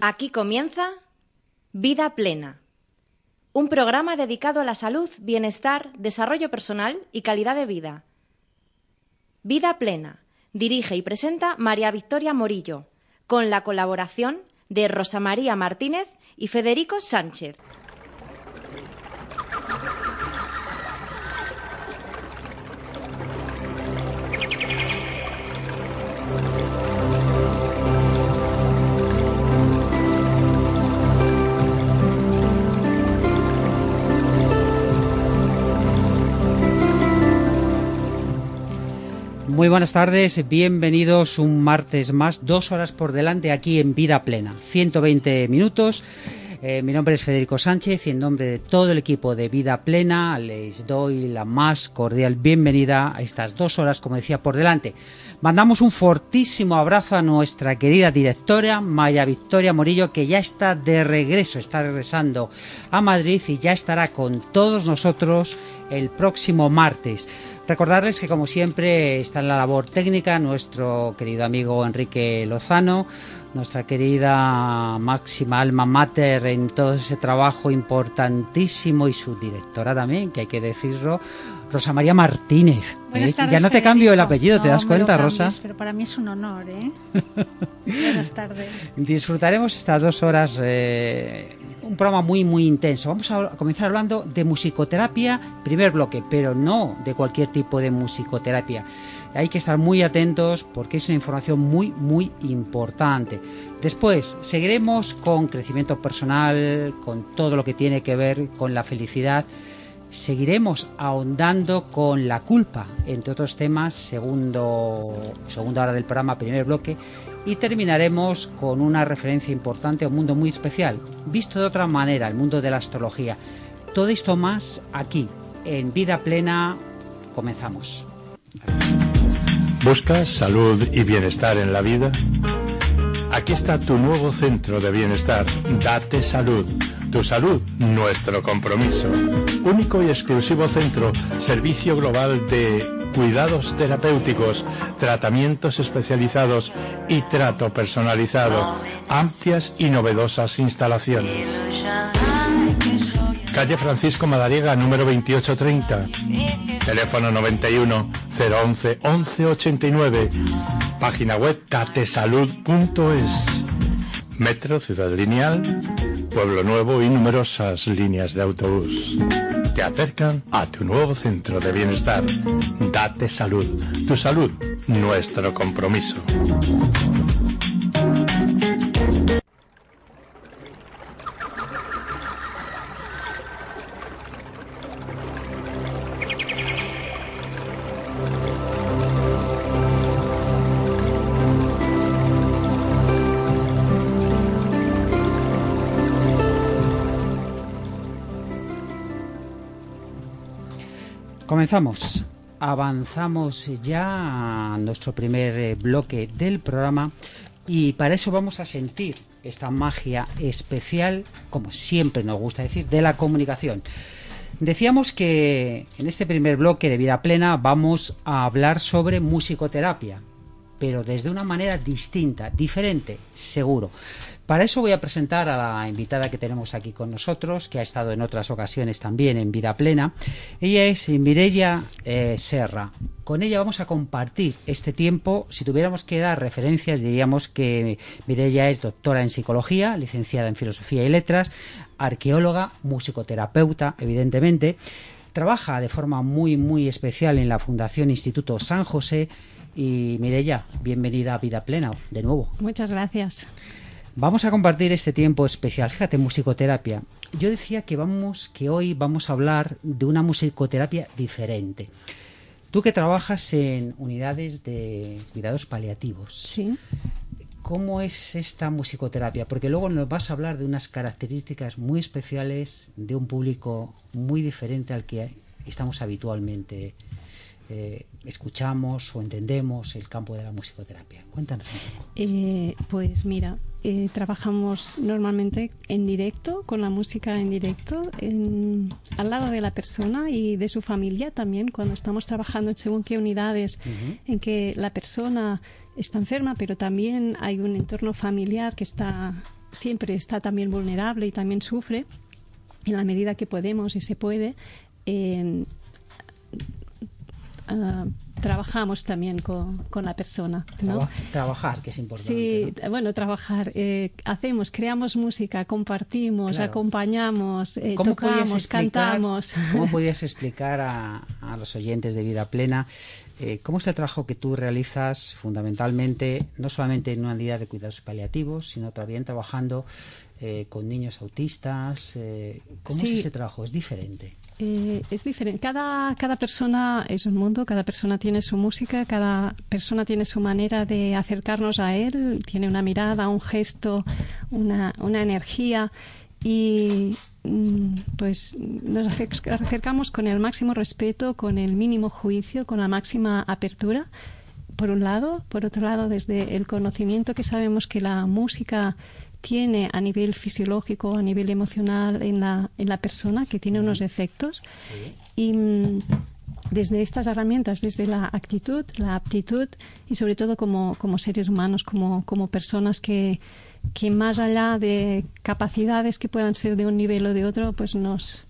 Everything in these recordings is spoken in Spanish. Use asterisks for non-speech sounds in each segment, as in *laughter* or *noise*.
Aquí comienza Vida Plena, un programa dedicado a la salud, bienestar, desarrollo personal y calidad de vida. Vida Plena, dirige y presenta María Victoria Morillo, con la colaboración de Rosa María Martínez y Federico Sánchez. Muy buenas tardes, bienvenidos un martes más, dos horas por delante aquí en Vida Plena, 120 minutos. Eh, mi nombre es Federico Sánchez y en nombre de todo el equipo de Vida Plena les doy la más cordial bienvenida a estas dos horas, como decía, por delante. Mandamos un fortísimo abrazo a nuestra querida directora Maya Victoria Morillo, que ya está de regreso, está regresando a Madrid y ya estará con todos nosotros el próximo martes. Recordarles que como siempre está en la labor técnica nuestro querido amigo Enrique Lozano, nuestra querida máxima alma mater en todo ese trabajo importantísimo y su directora también, que hay que decirlo, Rosa María Martínez. Buenas ¿Eh? tardes, ya no te cambio el apellido, ¿te das cuenta, cambies, Rosa? Pero para mí es un honor, ¿eh? *laughs* Buenas tardes. Disfrutaremos estas dos horas, eh, un programa muy, muy intenso. Vamos a comenzar hablando de musicoterapia, primer bloque, pero no de cualquier tipo de musicoterapia. Hay que estar muy atentos porque es una información muy, muy importante. Después seguiremos con crecimiento personal, con todo lo que tiene que ver con la felicidad. Seguiremos ahondando con la culpa, entre otros temas, segundo, segunda hora del programa, primer bloque, y terminaremos con una referencia importante a un mundo muy especial, visto de otra manera, el mundo de la astrología. Todo esto más aquí, en Vida Plena, comenzamos. ¿Buscas salud y bienestar en la vida? Aquí está tu nuevo centro de bienestar. Date salud. Tu salud, nuestro compromiso. Único y exclusivo centro, servicio global de cuidados terapéuticos, tratamientos especializados y trato personalizado. Amplias y novedosas instalaciones. Calle Francisco Madariaga, número 2830. Teléfono 91 011 1189. Página web tatesalud.es. Metro Ciudad Lineal, Pueblo Nuevo y numerosas líneas de autobús. Te acercan a tu nuevo centro de bienestar. Date salud. Tu salud, nuestro compromiso. Comenzamos. Avanzamos ya a nuestro primer eh, bloque del programa y para eso vamos a sentir esta magia especial, como siempre nos gusta decir, de la comunicación. Decíamos que en este primer bloque de Vida Plena vamos a hablar sobre musicoterapia, pero desde una manera distinta, diferente, seguro. Para eso voy a presentar a la invitada que tenemos aquí con nosotros, que ha estado en otras ocasiones también en Vida Plena. Ella es Mirella eh, Serra. Con ella vamos a compartir este tiempo. Si tuviéramos que dar referencias, diríamos que Mirella es doctora en psicología, licenciada en filosofía y letras, arqueóloga, musicoterapeuta, evidentemente. Trabaja de forma muy, muy especial en la Fundación Instituto San José. Y Mirella, bienvenida a Vida Plena de nuevo. Muchas gracias. Vamos a compartir este tiempo especial. Fíjate, musicoterapia. Yo decía que vamos, que hoy vamos a hablar de una musicoterapia diferente. Tú que trabajas en unidades de cuidados paliativos, Sí. ¿Cómo es esta musicoterapia? Porque luego nos vas a hablar de unas características muy especiales de un público muy diferente al que estamos habitualmente eh, escuchamos o entendemos el campo de la musicoterapia. Cuéntanos un poco. Eh, pues mira, eh, trabajamos normalmente en directo, con la música en directo, al lado de la persona y de su familia también, cuando estamos trabajando en según qué unidades en que la persona está enferma, pero también hay un entorno familiar que está siempre está también vulnerable y también sufre en la medida que podemos y se puede. Ah, trabajamos también con, la persona. trabajar, que es importante. Sí, bueno, trabajar. Eh, hacemos, creamos música, compartimos, acompañamos, eh, tocamos, cantamos. ¿Cómo *laughs* podías explicar a, los oyentes de Vida Plena eh, cómo es el trabajo que tú realizas fundamentalmente, no solamente en una unidad de cuidados paliativos, sino también trabajando con niños autistas? ¿Cómo es ese trabajo? ¿Es diferente? Eh, es diferente. Cada, cada persona es un mundo, cada persona tiene su música, cada persona tiene su manera de acercarnos a él, tiene una mirada, un gesto, una, una energía y mm, pues nos acercamos con el máximo respeto, con el mínimo juicio, con la máxima apertura, por un lado. Por otro lado, desde el conocimiento que sabemos que la música tiene a nivel fisiológico, a nivel emocional en la, en la persona, que tiene unos efectos. Y mm, desde estas herramientas, desde la actitud, la aptitud y sobre todo como, como seres humanos, como, como personas que, que más allá de capacidades que puedan ser de un nivel o de otro, pues nos,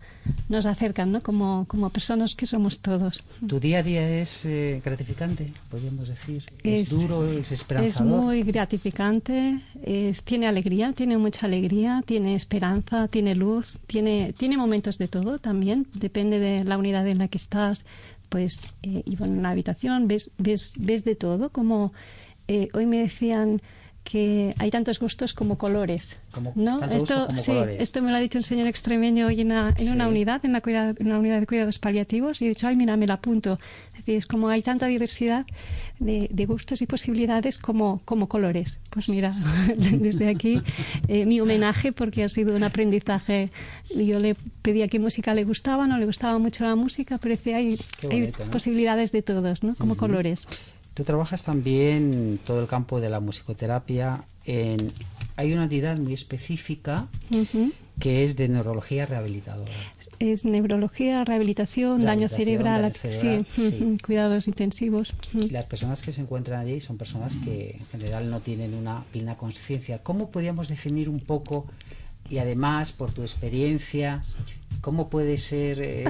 nos acercan, ¿no? Como, como personas que somos todos. ¿Tu día a día es eh, gratificante, podríamos decir? ¿Es, duro, es esperanzador? Es muy gratificante, es, tiene alegría, tiene mucha alegría, tiene esperanza, tiene luz, tiene, tiene momentos de todo también, depende de la unidad en la que estás, pues, eh, y bueno, en la habitación ves, ves, ves de todo, como eh, hoy me decían que hay tantos gustos como colores. ¿no? Esto, sí, esto me lo ha dicho un señor extremeño hoy en, una, unidad, en, una unidad de cuidados paliativos, y he dicho, ay, mira, me la apunto. Es decir, es como hay tanta diversidad de, gustos y posibilidades como, como colores. Pues mira, *laughs* desde aquí eh, mi homenaje porque ha sido un aprendizaje. Yo le pedía qué música le gustaba, no le gustaba mucho la música, pero decía, hay, hay posibilidades de todos, ¿no? Como colores. Tú trabajas también todo el campo de la musicoterapia. En, hay una entidad muy específica que es de neurología rehabilitadora. Es neurología, rehabilitación, daño cerebral, sí, cuidados intensivos. Las personas que se encuentran allí son personas que en general no tienen una plena conciencia. ¿Cómo podríamos definir un poco, y además por tu experiencia, cómo puede ser eh,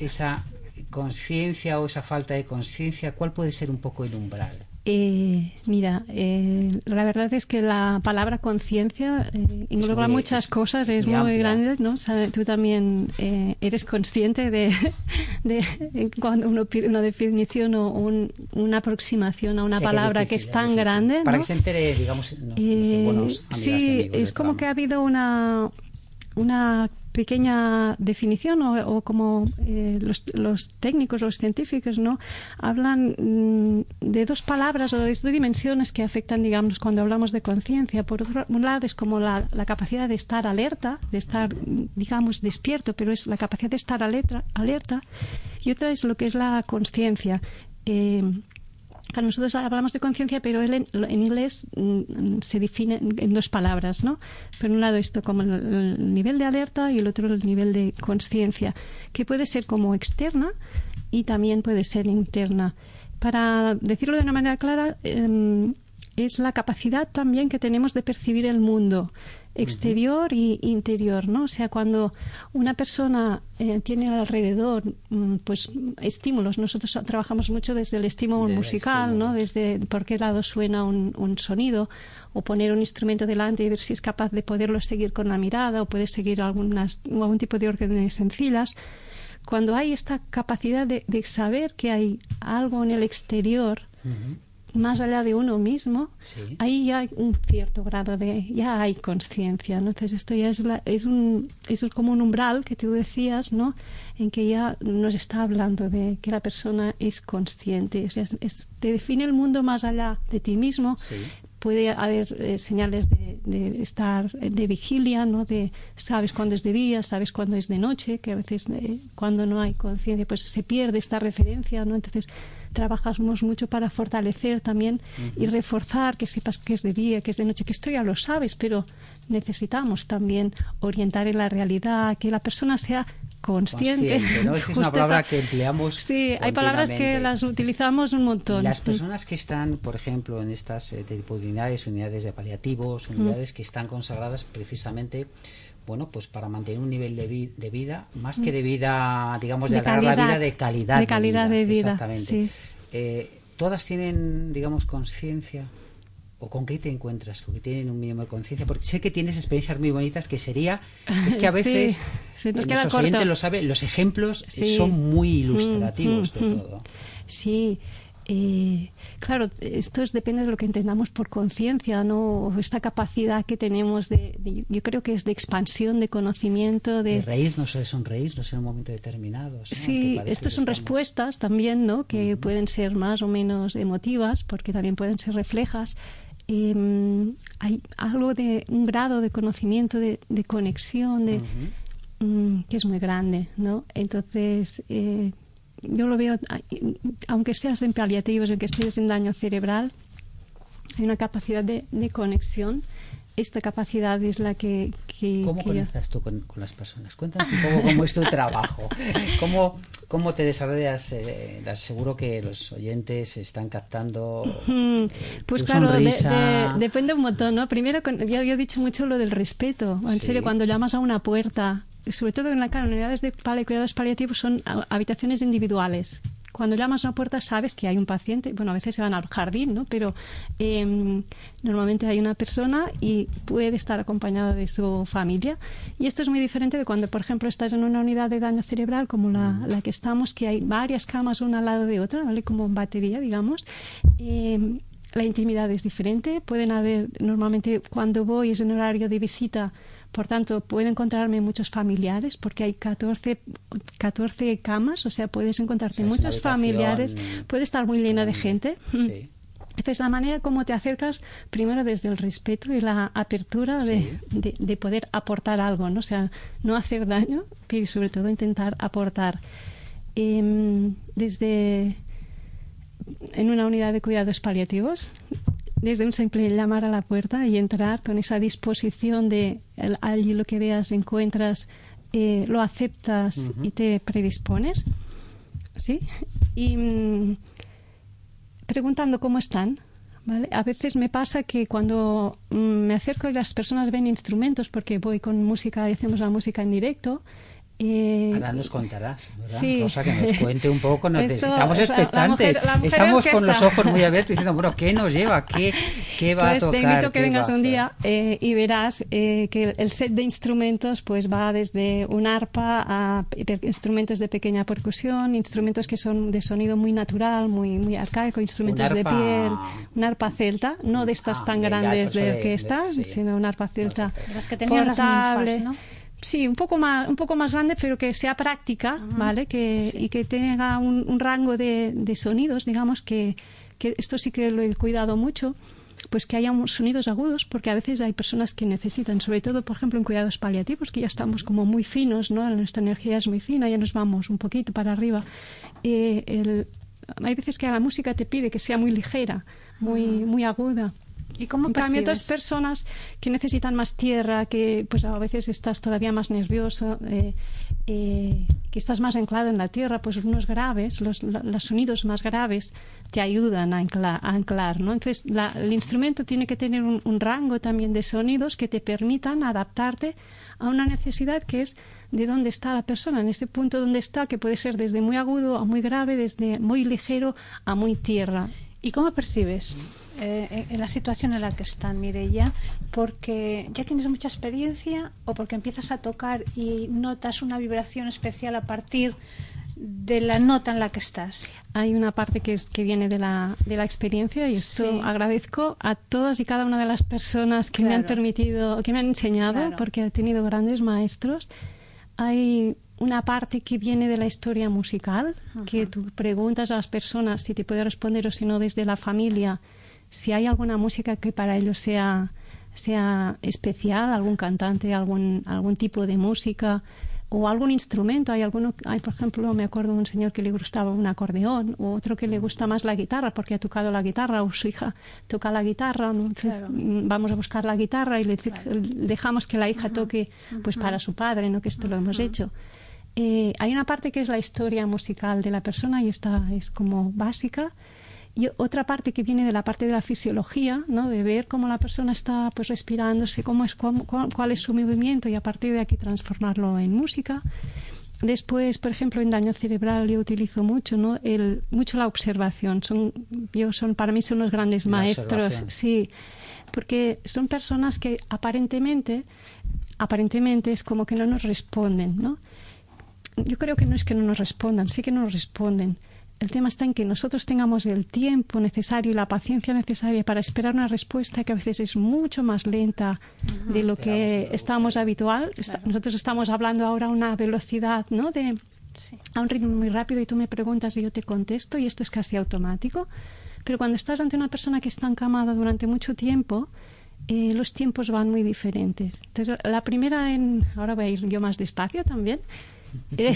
esa conciencia o esa falta de conciencia, ¿cuál puede ser un poco el umbral? Eh, mira, eh, la verdad es que la palabra conciencia eh, engloba muchas cosas, es, muy, grande, ¿no? tú también eres consciente de, *laughs* cuando uno pide una definición o una aproximación a una palabra que es tan grande. Para que se entere, digamos, Sí, es como que ha habido una una pequeña definición o, como eh, los, los, técnicos, los científicos, ¿no? Hablan mm, de dos palabras o de dos dimensiones que afectan, digamos, cuando hablamos de conciencia. Por otro un lado es como la, la, capacidad de estar alerta, de estar, digamos, despierto, pero es la capacidad de estar alerta, alerta. Y otra es lo que es la conciencia. Eh, nosotros hablamos de conciencia, pero él en, inglés mm, se define en dos palabras, ¿no? Por un lado esto como el, nivel de alerta y el otro el nivel de conciencia, que puede ser como externa y también puede ser interna. Para decirlo de una manera clara, em, es la capacidad también que tenemos de percibir el mundo exterior y interior, ¿no? O sea, cuando una persona eh, tiene alrededor, mm, pues, estímulos, nosotros trabajamos mucho desde el estímulo musical, ¿no? Desde por qué lado suena un, sonido, o poner un instrumento delante y ver si es capaz de poderlo seguir con la mirada, o puede seguir algunas, algún tipo de órdenes sencillas. Cuando hay esta capacidad de, saber que hay algo en el exterior, más allá de uno mismo, ahí ya hay un cierto grado de, ya hay conciencia, Entonces esto ya es, es, un, es como un umbral que tú decías, ¿no? En que ya nos está hablando de que la persona es consciente, te define el mundo más allá de ti mismo, puede haber eh, señales de, estar de vigilia, ¿no? De sabes cuándo es de día, sabes cuándo es de noche, que a veces eh, cuando no hay conciencia pues se pierde esta referencia, ¿no? Entonces trabajamos mucho para fortalecer también y reforzar que sepas que es de día, que es de noche, que esto ya lo sabes, pero necesitamos también orientar en la realidad, que la persona sea consciente. es una *laughs* palabra que empleamos. Sí, hay palabras que las utilizamos un montón. Las personas que están, por ejemplo, en estas eh, tipo de unidades, unidades de paliativos, unidades que están consagradas precisamente bueno, pues para mantener un nivel de, de vida, más que de vida, digamos, de, la vida, de calidad de, calidad de vida. exactamente. Eh, todas tienen, digamos, conciencia o con qué te encuentras, con que tienen un mínimo de conciencia, porque sé que tienes experiencias muy bonitas que sería, *laughs* es que a veces, se nos queda lo sabe, los ejemplos son muy ilustrativos mm, de mm, mm. todo. Sí, eh, claro, esto es, depende de lo que entendamos por conciencia, ¿no? Esta capacidad que tenemos de, yo creo que es de expansión, de conocimiento, de... de reírnos o de sonreírnos en un momento determinado. Sí, esto son respuestas también, ¿no? Que pueden ser más o menos emotivas, porque también pueden ser reflejas. Em, hay algo de un grado de conocimiento, de, conexión, de, mm, que es muy grande, ¿no? Entonces, eh, yo lo veo, aunque seas en paliativos, aunque estés en daño cerebral, hay una capacidad de, conexión. Esta capacidad es la que... ¿Cómo conectas tú con, las personas? Cuéntanos un poco *laughs* cómo es tu trabajo. ¿Cómo, cómo te desarrollas? Eh, seguro que los oyentes están captando. Eh, pues claro, depende un montón, ¿no? Primero, ya, yo he dicho mucho lo del respeto. En serio, cuando llamas a una puerta sobre todo en la cara, unidades de cuidados paliativos son habitaciones individuales. Cuando llamas a una puerta sabes que hay un paciente, bueno, a veces se van al jardín, ¿no? Pero em, normalmente hay una persona y puede estar acompañada de su familia. Y esto es muy diferente de cuando, por ejemplo, estás en una unidad de daño cerebral como la, que estamos, que hay varias camas una al lado de otra, ¿vale? Como batería, digamos. Em, la intimidad es diferente. Pueden haber, normalmente cuando voy es en horario de visita, por tanto, puedo encontrarme muchos familiares porque hay 14, 14 camas, o sea, puedes encontrarte muchos familiares, puede estar muy llena de gente. *laughs* Sí. Esta es la manera como te acercas primero desde el respeto y la apertura de, de, poder aportar algo, ¿no? O sea, no hacer daño, pero sobre todo intentar aportar. Em, desde en una unidad de cuidados paliativos desde un simple llamar a la puerta y entrar con esa disposición de allí lo que veas encuentras, eh, lo aceptas y te predispones. ¿Sí? Y mm, preguntando cómo están. ¿Vale? A veces me pasa que cuando mm, me acerco y las personas ven instrumentos, porque voy con música hacemos la música en directo, eh, Ahora nos contarás, ¿verdad? Rosa, que nos cuente un poco. Nos *laughs* estamos expectantes. estamos con los ojos muy abiertos diciendo, bueno, ¿qué nos lleva? ¿Qué, qué va pues a tocar? Te invito a que vengas un día eh, y verás eh, que el set de instrumentos pues va desde un arpa a instrumentos de pequeña percusión, instrumentos que son de sonido muy natural, muy, muy arcaico, instrumentos de piel, un arpa celta, no de estas ah, tan grandes de orquesta, sino un arpa celta las que tenían portable. Las ninfas, ¿no? Sí, un poco más, un poco más grande, pero que sea práctica, ¿vale? Que, Y que tenga un, rango de, sonidos, digamos, que, que, esto sí que lo he cuidado mucho, pues que haya sonidos agudos, porque a veces hay personas que necesitan, sobre todo, por ejemplo, en cuidados paliativos, que ya estamos como muy finos, ¿no? Nuestra energía es muy fina, ya nos vamos un poquito para arriba. Eh, hay veces que la música te pide que sea muy ligera, muy, muy aguda. ¿Y cómo otras personas que necesitan más tierra, que pues a veces estás todavía más nervioso, eh, eh, que estás más anclado en la tierra, pues unos graves, los, los sonidos más graves te ayudan a anclar, ¿no? Entonces, el instrumento tiene que tener un, un rango también de sonidos que te permitan adaptarte a una necesidad que es de dónde está la persona, en este punto donde está, que puede ser desde muy agudo a muy grave, desde muy ligero a muy tierra. ¿Y cómo percibes eh, en la situación en la que están, Mireia? ¿Porque ya tienes mucha experiencia o porque empiezas a tocar y notas una vibración especial a partir de la nota en la que estás? Hay una parte que, es, que viene de la, de la experiencia y esto agradezco a todas y cada una de las personas que me han permitido, que me han enseñado, porque he tenido grandes maestros. Hay una parte que viene de la historia musical, que tú preguntas a las personas si te puede responder o si no desde la familia, si hay alguna música que para ellos sea, sea especial, algún cantante, algún, algún tipo de música o algún instrumento. Hay alguno, hay por ejemplo, me acuerdo de un señor que le gustaba un acordeón, o otro que le gusta más la guitarra porque ha tocado la guitarra, o su hija toca la guitarra, entonces mm, vamos a buscar la guitarra y le dejamos que la hija toque pues para su padre, no que esto lo hemos hecho. Eh, hay una parte que es la historia musical de la persona y esta es como básica y otra parte que viene de la parte de la fisiología, ¿no? de ver cómo la persona está pues respirándose, cómo es, cuál es su movimiento y a partir de aquí transformarlo en música. Después, por ejemplo, en daño cerebral yo utilizo mucho, ¿no? El, mucho la observación. Son, yo son, para mí son los grandes maestros, sí, porque son personas que aparentemente, aparentemente es como que no nos responden, ¿no? Yo creo que no es que no nos respondan, sí que nos responden, el tema está en que nosotros tengamos el tiempo necesario y la paciencia necesaria para esperar una respuesta que a veces es mucho más lenta de lo que estamos habitual. nosotros estamos hablando ahora a una velocidad, ¿no? De, a un ritmo muy rápido y tú me preguntas y yo te contesto y esto es casi automático. Pero cuando estás ante una persona que está encamada durante mucho tiempo, eh, los tiempos van muy diferentes. Entonces, la primera en, ahora voy a ir yo más despacio también, la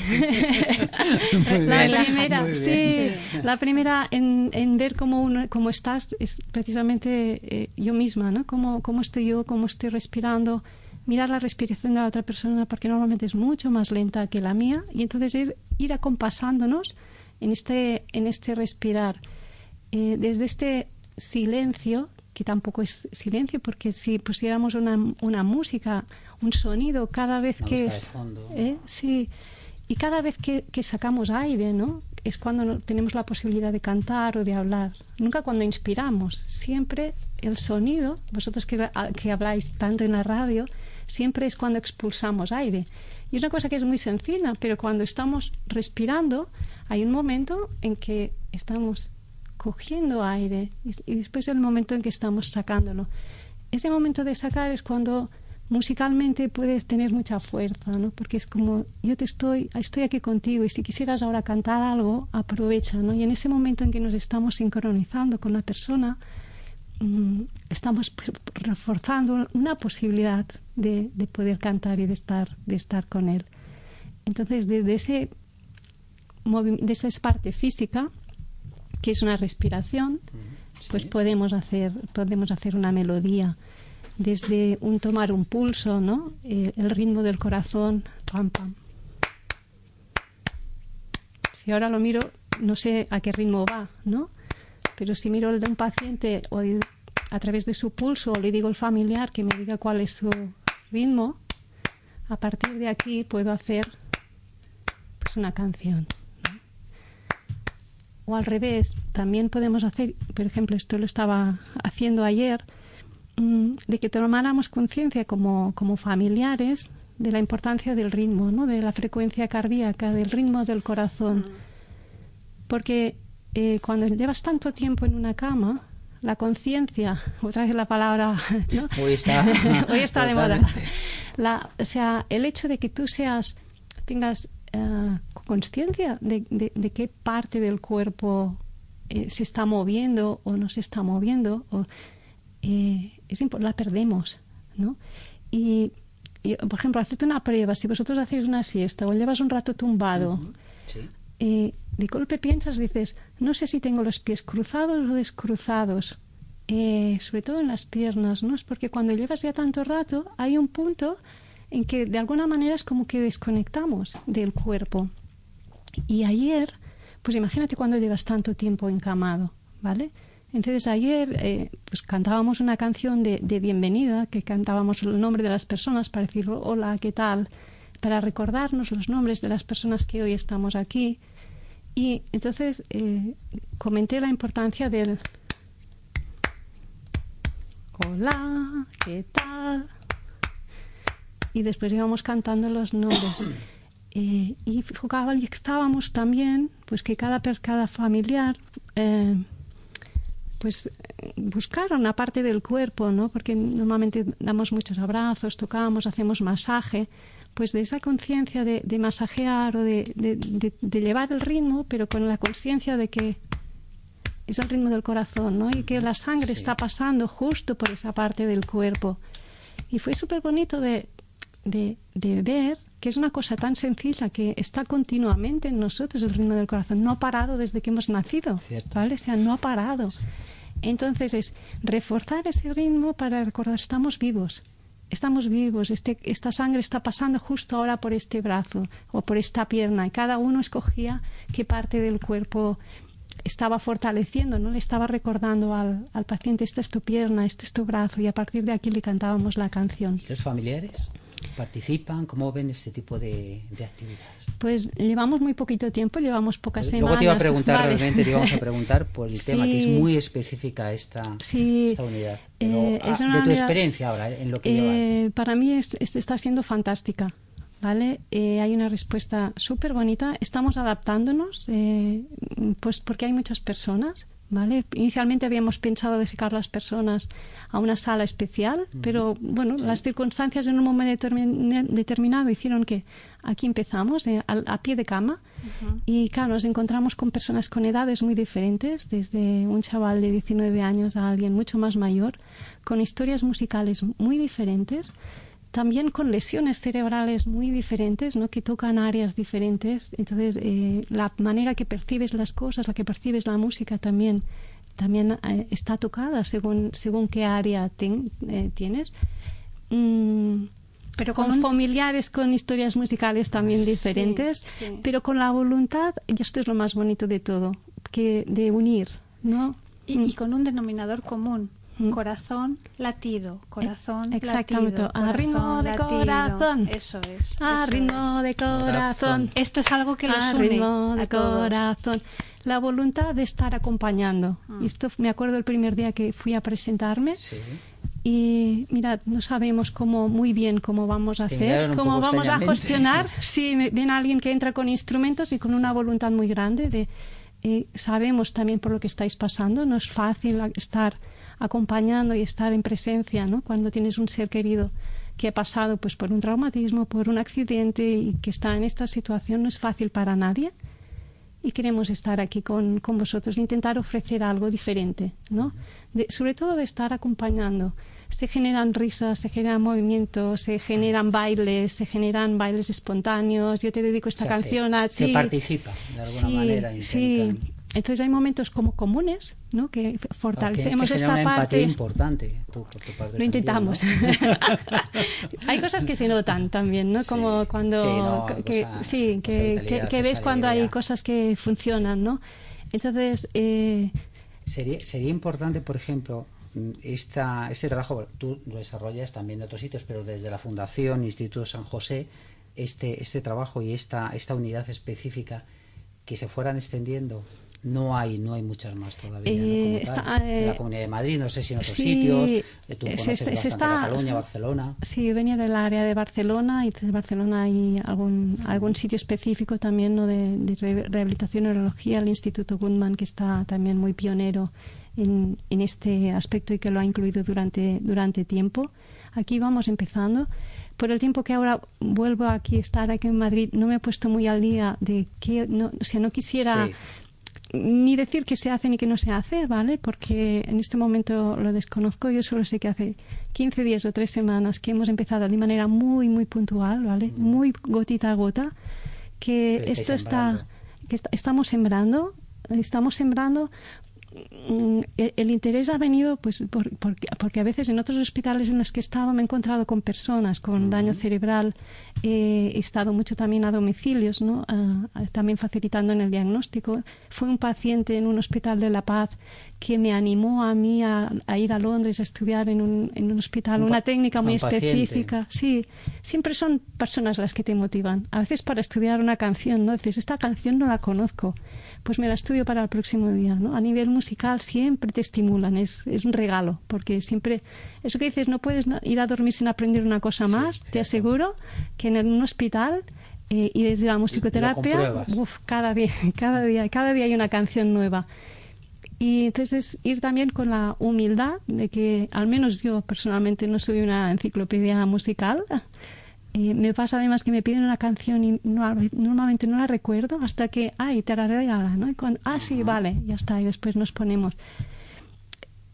primera, sí, la primera en, en ver cómo, uno, cómo estás es precisamente eh, yo misma, ¿no? Cómo, cómo estoy yo, cómo estoy respirando, mirar la respiración de la otra persona porque normalmente es mucho más lenta que la mía y entonces ir, ir acompasándonos en este, en este respirar. Eh, desde este silencio, que tampoco es silencio, porque si pusiéramos una, una música un sonido cada vez que es... ¿eh? Sí, y cada vez que, sacamos aire, ¿no? Es cuando tenemos la posibilidad de cantar o de hablar. Nunca cuando inspiramos. Siempre el sonido, vosotros que, que habláis tanto en la radio, siempre es cuando expulsamos aire. Y es una cosa que es muy sencilla, pero cuando estamos respirando, hay un momento en que estamos cogiendo aire y después el momento en que estamos sacándolo. Ese momento de sacar es cuando musicalmente puedes tener mucha fuerza, ¿no? Porque es como yo te estoy, estoy aquí contigo y si quisieras ahora cantar algo, aprovecha, ¿no? Y en ese momento en que nos estamos sincronizando con la persona, mm, estamos pues, reforzando una posibilidad de, de, poder cantar y de estar, de estar con él. Entonces, desde ese de esa parte física, que es una respiración, pues podemos hacer, podemos hacer una melodía desde un tomar un pulso, ¿no? Eh, el ritmo del corazón, pam, pam. Si ahora lo miro, no sé a qué ritmo va, ¿no? Pero si miro el de un paciente o a través de su pulso o le digo al familiar que me diga cuál es su ritmo, a partir de aquí puedo hacer pues una canción. O al revés, también podemos hacer, por ejemplo, esto lo estaba haciendo ayer, de que tomáramos conciencia como, como familiares de la importancia del ritmo, ¿no? de la frecuencia cardíaca, del ritmo del corazón. Porque eh, cuando llevas tanto tiempo en una cama, la conciencia, otra vez la palabra, *laughs* hoy está, *laughs* hoy está de moda. La, o sea, el hecho de que tú seas, tengas uh, conciencia de, de, qué parte del cuerpo eh, se está moviendo o no se está moviendo, o, eh, es la perdemos, ¿no? Y, por ejemplo, hacerte una prueba, si vosotros hacéis una siesta o llevas un rato tumbado, eh, de golpe piensas, dices, no sé si tengo los pies cruzados o descruzados, eh, sobre todo en las piernas, ¿no? Es porque cuando llevas ya tanto rato, hay un punto en que de alguna manera es como que desconectamos del cuerpo. Y ayer, pues imagínate cuando llevas tanto tiempo encamado, ¿vale? Entonces ayer eh, pues cantábamos una canción de, bienvenida, que cantábamos el nombre de las personas para decir hola, ¿qué tal? Para recordarnos los nombres de las personas que hoy estamos aquí. Y entonces eh, comenté la importancia del hola, ¿qué tal? Y después íbamos cantando los nombres. Eh, y focalizábamos también pues que cada, cada familiar pues buscar una parte del cuerpo, ¿no? Porque normalmente damos muchos abrazos, tocamos, hacemos masaje, pues de esa conciencia de, masajear o de, llevar el ritmo, pero con la conciencia de que es el ritmo del corazón, ¿no? Y que la sangre está pasando justo por esa parte del cuerpo. Y fue súper bonito de, de, de, ver que es una cosa tan sencilla que está continuamente en nosotros el ritmo del corazón. No ha parado desde que hemos nacido, ¿vale? O sea, no ha parado. Entonces es reforzar ese ritmo para recordar, estamos vivos, estamos vivos, este, esta sangre está pasando justo ahora por este brazo o por esta pierna y cada uno escogía qué parte del cuerpo estaba fortaleciendo, no le estaba recordando al, al paciente, esta es tu pierna, este es tu brazo y a partir de aquí le cantábamos la canción. ¿Y los familiares? Participan? ¿Cómo ven este tipo de, actividades? Pues llevamos muy poquito tiempo, llevamos pocas semanas. Luego te iba a preguntar realmente, te íbamos a *laughs* preguntar por el tema, que es muy específica esta, esta unidad. Eh, es ah, de tu experiencia ahora, en lo que eh, llevas. Para mí está siendo fantástica. ¿Vale? Eh, hay una respuesta súper bonita. Estamos adaptándonos, pues porque hay muchas personas ¿Vale? Inicialmente habíamos pensado de sacar las personas a una sala especial, pero bueno, las circunstancias en un momento determinado hicieron que aquí empezamos, eh, a, pie de cama, y claro, nos encontramos con personas con edades muy diferentes, desde un chaval de 19 años a alguien mucho más mayor, con historias musicales muy diferentes también con lesiones cerebrales muy diferentes, ¿no? que tocan áreas diferentes. Entonces, eh, la manera que percibes las cosas, la que percibes la música también, también eh, está tocada según, según qué área eh, tienes. Mm, pero con, familiares con historias musicales también diferentes, pero con la voluntad, y esto es lo más bonito de todo, que de unir, ¿no? y mm. con un denominador común, corazón latido, corazón Exactamente. latido. a ritmo de corazón. Eso es. A ritmo de corazón. Esto es algo que los a ritmo de corazón. La voluntad de estar acompañando. Mm. Esto me acuerdo el primer día que fui a presentarme. Y mira, no sabemos cómo muy bien cómo vamos a hacer, cómo vamos a gestionar. si ven a alguien que entra con instrumentos y con una voluntad muy grande de eh, sabemos también por lo que estáis pasando, no es fácil estar acompañando y estar en presencia, ¿no? Cuando tienes un ser querido que ha pasado pues por un traumatismo, por un accidente y que está en esta situación no es fácil para nadie. Y queremos estar aquí con, con vosotros, intentar ofrecer algo diferente, ¿no? sobre todo de estar acompañando. Se generan risas, se generan movimientos, se generan bailes, se generan bailes espontáneos. Yo te dedico esta canción a ti. Se participa de alguna manera. Sí, entonces hay momentos como comunes, ¿no? Que fortalecemos es que esta parte. importante. Lo intentamos. *laughs* hay cosas que se notan también, ¿no? Como cuando que, sí, que, que, ves cuando hay cosas que funcionan, ¿no? Entonces eh, sería sería importante, por ejemplo, esta, este trabajo tú lo desarrollas también en otros sitios, pero desde la Fundación Instituto San José, este, este trabajo y esta, esta unidad específica que se fueran extendiendo no hay no hay muchas más todavía eh, está, en la eh, Comunidad de Madrid no sé si en otros sitios tú conoces se, está, Cataluña Barcelona. Sí venía del área de Barcelona y desde Barcelona hay algún algún sitio específico también ¿no? de, rehabilitación y neurología el Instituto Gundman que está también muy pionero en, en este aspecto y que lo ha incluido durante durante tiempo. Aquí vamos empezando. Por el tiempo que ahora vuelvo aquí a estar aquí en Madrid no me he puesto muy al día de que no, o sea no quisiera ni decir que se hace ni que no se hace, ¿vale? Porque en este momento lo desconozco. Yo solo sé que hace 15 días o 3 semanas que hemos empezado de manera muy, muy puntual, ¿vale? Muy gotita a gota. Que esto está, que estamos sembrando, estamos sembrando Mm, el interés ha venido pues porque a veces en otros hospitales en los que he estado me he encontrado con personas con daño cerebral. He estado mucho también a domicilios ¿no? también facilitando en el diagnóstico. Fue un paciente en un hospital de La Paz que me animó a mí a, ir a Londres a estudiar en un, en un hospital una técnica muy específica sí siempre son personas las que te motivan a veces para estudiar una canción no dices esta canción no la conozco pues me la estudio para el próximo día. ¿no? A nivel musical siempre te estimulan, es, es un regalo, porque siempre, eso que dices, no puedes ir a dormir sin aprender una cosa más, te aseguro que en un hospital eh, y desde la musicoterapia, uf, cada día, *laughs* cada día, cada día hay una canción nueva. Y entonces ir también con la humildad de que, al menos yo personalmente no soy una enciclopedia musical, Eh, me pasa además que me piden una canción y normalmente no la recuerdo hasta que, ay, te la ¿no? Y cuando, ah, sí, vale, ya está, y después nos ponemos.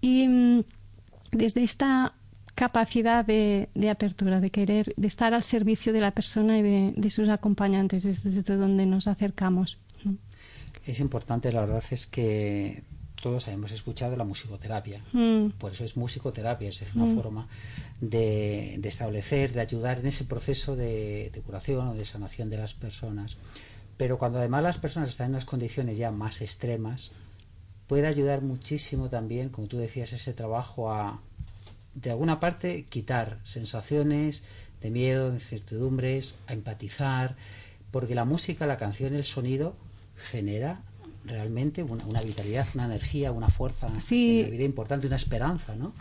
Y mm, desde esta capacidad de, apertura, de querer, de estar al servicio de la persona y de, sus acompañantes, es desde donde nos acercamos. Es importante, la verdad es que todos hemos escuchado la musicoterapia. Mm. Por eso es musicoterapia, es una mm. forma de, establecer, de ayudar en ese proceso de, curación o de sanación de las personas. Pero cuando además las personas están en unas condiciones ya más extremas, puede ayudar muchísimo también, como tú decías, ese trabajo a, de alguna parte, quitar sensaciones de miedo, incertidumbres, a empatizar, porque la música, la canción, el sonido genera realmente una, vitalidad, una energía, una fuerza sí. en la vida importante, una esperanza, ¿no?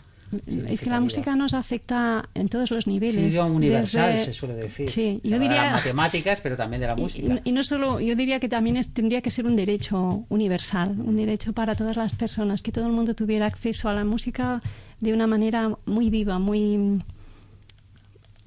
Es que la música nos afecta en todos los niveles. Sí, universal se suele decir. Sí, yo diría... De las matemáticas, pero también de la música. Y, no solo, yo diría que también tendría que ser un derecho universal, un derecho para todas las personas, que todo el mundo tuviera acceso a la música de una manera muy viva, muy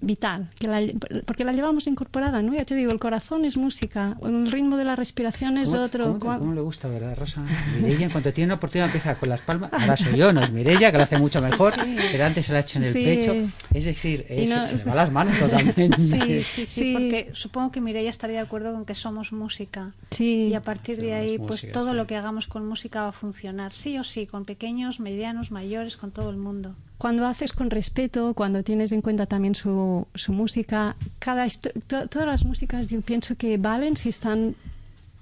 vital, que porque la llevamos incorporada, ¿no? Ya te digo, el corazón es música, el ritmo de la respiración es otro. ¿cómo, le gusta, verdad, Rosa? Mirella, en cuanto tiene una oportunidad, empieza con las palmas. Ahora soy yo, no es Mirella, que lo hace mucho mejor, pero antes se la ha hecho en el pecho. Es decir, se le va las manos *laughs* totalmente. Sí, sí, sí, porque supongo que Mirella estaría de acuerdo con que somos música. Y a partir de ahí, pues todo lo que hagamos con música va a funcionar, sí o sí, con pequeños, medianos, mayores, con todo el mundo cuando haces con respeto, cuando tienes en cuenta también su, su música, cada todas las músicas yo pienso que valen si están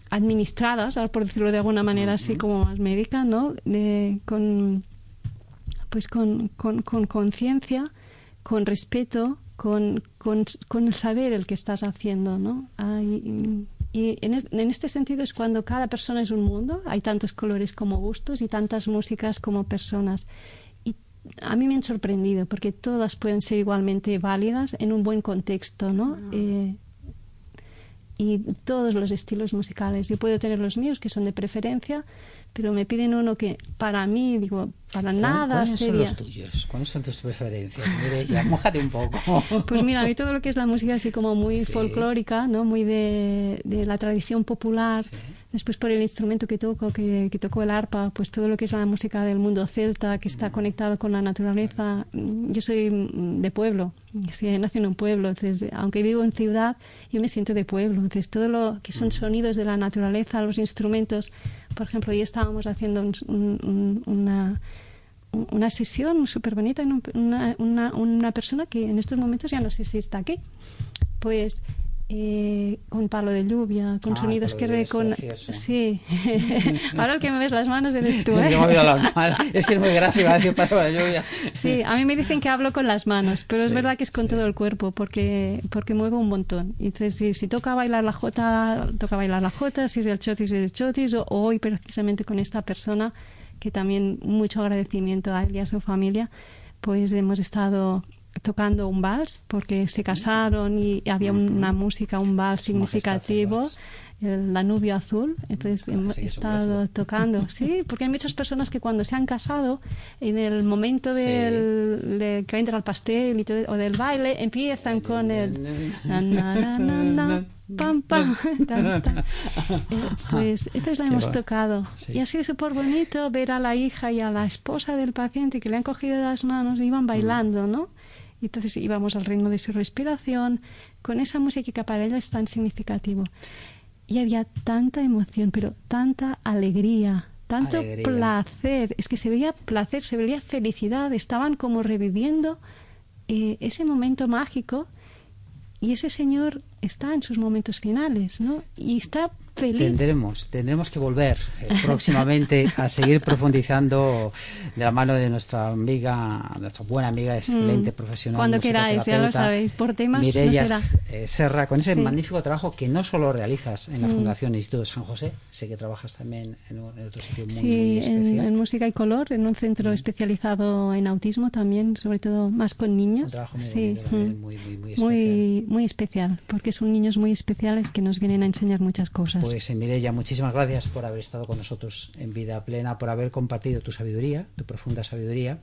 administradas, por decirlo de alguna manera así como más médica, ¿no? De, con pues con conciencia, con, con, respeto, con, con, con, el saber el que estás haciendo, ¿no? y en, en, este sentido es cuando cada persona es un mundo, hay tantos colores como gustos y tantas músicas como personas a mí me han sorprendido porque todas pueden ser igualmente válidas en un buen contexto, ¿no? Ah. Eh, y todos los estilos musicales. Yo puedo tener los míos que son de preferencia, pero me piden uno que para mí, digo, para nada ¿Cuáles son los tuyos? ¿Cuáles son tus preferencias? Mire, ya, mojate un poco. *laughs* Pues mira, a mí todo lo que es la música así como muy folclórica, ¿no? Muy de, de la tradición popular. Después por el instrumento que toco, que, que toco el arpa, pues todo lo que es la música del mundo celta, que está conectado con la naturaleza. Yo soy de pueblo, sí, nací en un pueblo, entonces, aunque vivo en ciudad, yo me siento de pueblo. Entonces todo lo que son sonidos de la naturaleza, los instrumentos, por ejemplo, hoy estábamos haciendo una una sesión súper bonita en una, una, una, persona que en estos momentos ya no sé si está aquí. Pues eh, con palo de lluvia, con ah, sonidos que recon... Sí. *laughs* Ahora el que me ves las manos eres tú, *laughs* ¿eh? Es que es muy decir palo de lluvia. Sí, a mí me dicen que hablo con las manos, pero es verdad que es con todo el cuerpo porque porque muevo un montón. Entonces, si, si toca bailar la jota, toca bailar la jota, si es el chotis, es el chotis, o hoy precisamente con esta persona que también mucho agradecimiento a él y a su familia, pues hemos estado tocando un vals porque se casaron y había una música, un vals significativo. El Danubio Azul, entonces hemos estado tocando, *laughs* sí, porque hay muchas personas que cuando se han casado, en el momento del, de que entra el pastel o del baile, empiezan con el pam, pam, *laughs* *laughs* pues esta la hemos tocado. Y ha sido súper bonito ver a la hija y a la esposa del paciente que le han cogido las manos y iban bailando, ¿no? Y entonces íbamos al ritmo de su respiración, con esa música que para ella es tan significativo. Y había tanta emoción, pero tanta alegría, tanto placer. Es que se veía placer, se veía felicidad, estaban como reviviendo eh, ese momento mágico y ese señor está en sus momentos finales, ¿no? Y está Tendremos, tendremos que volver eh, próximamente a seguir profundizando de la mano de nuestra amiga, nuestra buena amiga, excelente mm. profesional. Cuando queráis, ya lo sabéis, por temas Mireia no eh, Serra, con ese magnífico trabajo que no solo realizas en la mm. Fundación Instituto San José, sé que trabajas también en, otro sitio muy, sí, especial. En, en, música y color, en un centro mm. especializado en autismo también, sobre todo más con niños. Un trabajo muy, sí. muy, muy, muy, especial. muy especial, porque son niños muy especiales que nos vienen a enseñar muchas cosas. Pues eh, Mireya, muchísimas gracias por haber estado con nosotros en Vida Plena, por haber compartido tu sabiduría, tu profunda sabiduría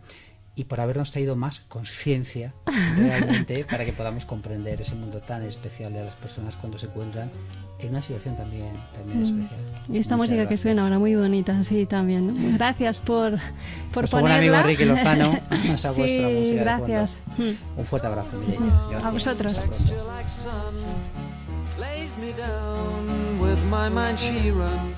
y por habernos traído más conciencia *laughs* realmente para que podamos comprender ese mundo tan especial de las personas cuando se encuentran en una situación también, también mm. especial. Y esta música que suena ahora muy bonita, sí, también. Gracias por, por Nuestro ponerla. buen amigo Ricky Lozano, esa *laughs* sí, vuestra música gracias. Un fuerte abrazo, Mireia. A vosotros. Lays me down with my mind she runs